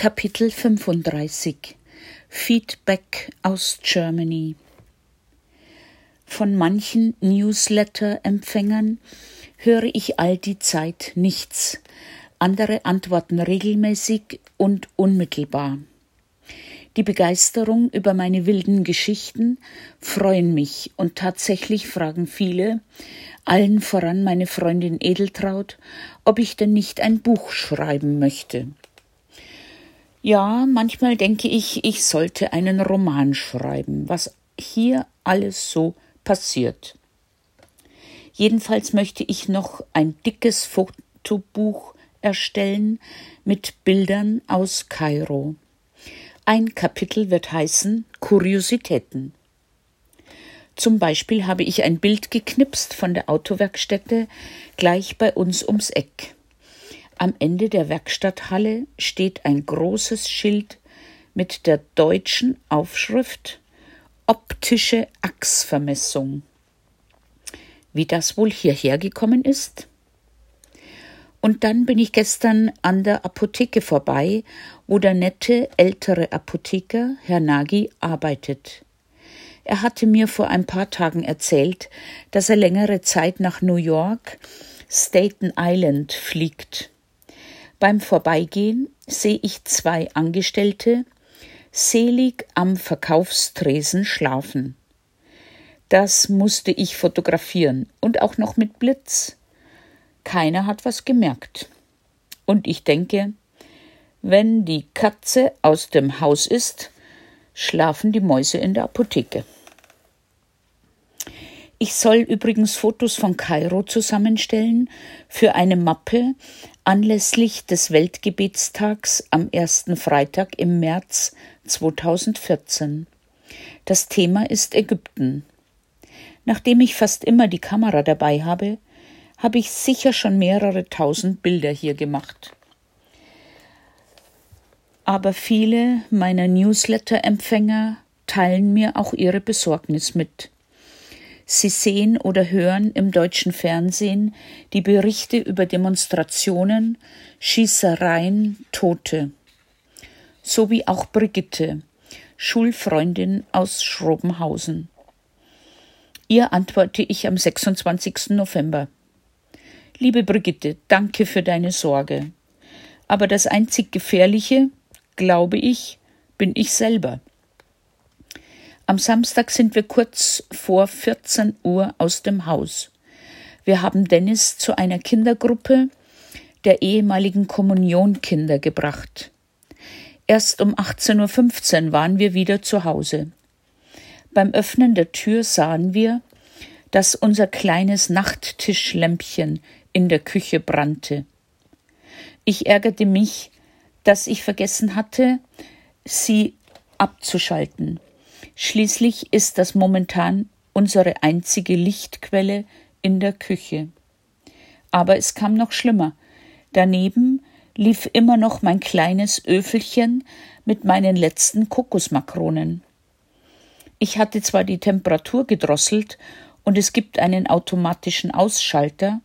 Kapitel 35 Feedback aus Germany Von manchen Newsletter-Empfängern höre ich all die Zeit nichts. Andere antworten regelmäßig und unmittelbar. Die Begeisterung über meine wilden Geschichten freuen mich und tatsächlich fragen viele, allen voran meine Freundin Edeltraut, ob ich denn nicht ein Buch schreiben möchte. Ja, manchmal denke ich, ich sollte einen Roman schreiben, was hier alles so passiert. Jedenfalls möchte ich noch ein dickes Fotobuch erstellen mit Bildern aus Kairo. Ein Kapitel wird heißen Kuriositäten. Zum Beispiel habe ich ein Bild geknipst von der Autowerkstätte gleich bei uns ums Eck. Am Ende der Werkstatthalle steht ein großes Schild mit der deutschen Aufschrift optische Achsvermessung. Wie das wohl hierher gekommen ist? Und dann bin ich gestern an der Apotheke vorbei, wo der nette ältere Apotheker, Herr Nagy, arbeitet. Er hatte mir vor ein paar Tagen erzählt, dass er längere Zeit nach New York, Staten Island fliegt. Beim Vorbeigehen sehe ich zwei Angestellte selig am Verkaufstresen schlafen. Das musste ich fotografieren und auch noch mit Blitz. Keiner hat was gemerkt. Und ich denke, wenn die Katze aus dem Haus ist, schlafen die Mäuse in der Apotheke. Ich soll übrigens Fotos von Kairo zusammenstellen für eine Mappe anlässlich des Weltgebetstags am ersten Freitag im März 2014. Das Thema ist Ägypten. Nachdem ich fast immer die Kamera dabei habe, habe ich sicher schon mehrere tausend Bilder hier gemacht. Aber viele meiner Newsletter-Empfänger teilen mir auch ihre Besorgnis mit. Sie sehen oder hören im deutschen Fernsehen die Berichte über Demonstrationen, Schießereien, Tote. So wie auch Brigitte, Schulfreundin aus Schrobenhausen. Ihr antworte ich am 26. November. Liebe Brigitte, danke für deine Sorge. Aber das einzig Gefährliche, glaube ich, bin ich selber. Am Samstag sind wir kurz vor 14 Uhr aus dem Haus. Wir haben Dennis zu einer Kindergruppe der ehemaligen Kommunionkinder gebracht. Erst um 18.15 Uhr waren wir wieder zu Hause. Beim Öffnen der Tür sahen wir, dass unser kleines Nachttischlämpchen in der Küche brannte. Ich ärgerte mich, dass ich vergessen hatte, sie abzuschalten. Schließlich ist das momentan unsere einzige Lichtquelle in der Küche. Aber es kam noch schlimmer. Daneben lief immer noch mein kleines Öfelchen mit meinen letzten Kokosmakronen. Ich hatte zwar die Temperatur gedrosselt und es gibt einen automatischen Ausschalter,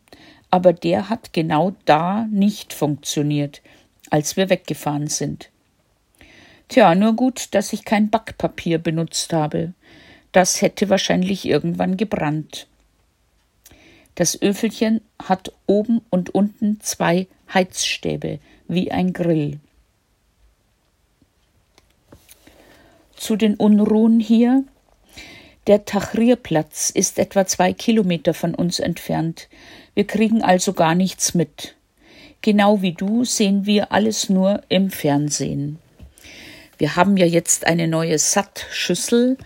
aber der hat genau da nicht funktioniert, als wir weggefahren sind. Tja, nur gut, dass ich kein Backpapier benutzt habe. Das hätte wahrscheinlich irgendwann gebrannt. Das Öfelchen hat oben und unten zwei Heizstäbe, wie ein Grill. Zu den Unruhen hier. Der Tahrirplatz ist etwa zwei Kilometer von uns entfernt. Wir kriegen also gar nichts mit. Genau wie du sehen wir alles nur im Fernsehen. Wir haben ja jetzt eine neue SAT-Schüssel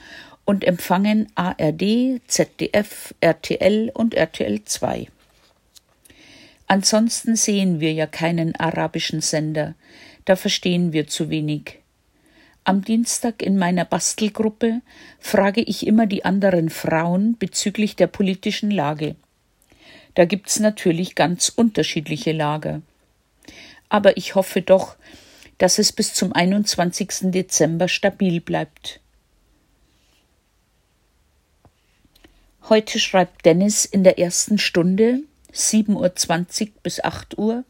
und empfangen ARD, ZDF, RTL und RTL 2. Ansonsten sehen wir ja keinen arabischen Sender, da verstehen wir zu wenig. Am Dienstag in meiner Bastelgruppe frage ich immer die anderen Frauen bezüglich der politischen Lage. Da gibt's natürlich ganz unterschiedliche Lager. Aber ich hoffe doch, dass es bis zum 21. Dezember stabil bleibt. Heute schreibt Dennis in der ersten Stunde, 7.20 Uhr bis 8 Uhr,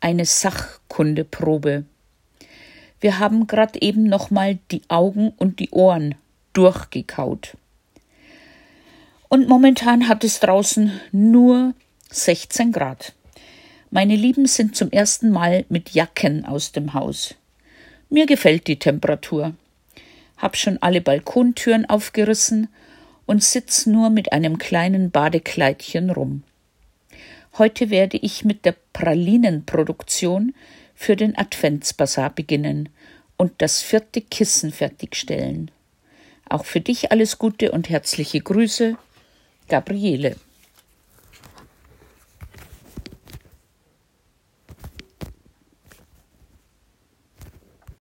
eine Sachkundeprobe. Wir haben grad eben noch mal die Augen und die Ohren durchgekaut. Und momentan hat es draußen nur 16 Grad. Meine Lieben sind zum ersten Mal mit Jacken aus dem Haus. Mir gefällt die Temperatur. Hab schon alle Balkontüren aufgerissen und sitz nur mit einem kleinen Badekleidchen rum. Heute werde ich mit der Pralinenproduktion für den Adventsbasar beginnen und das vierte Kissen fertigstellen. Auch für dich alles Gute und herzliche Grüße, Gabriele.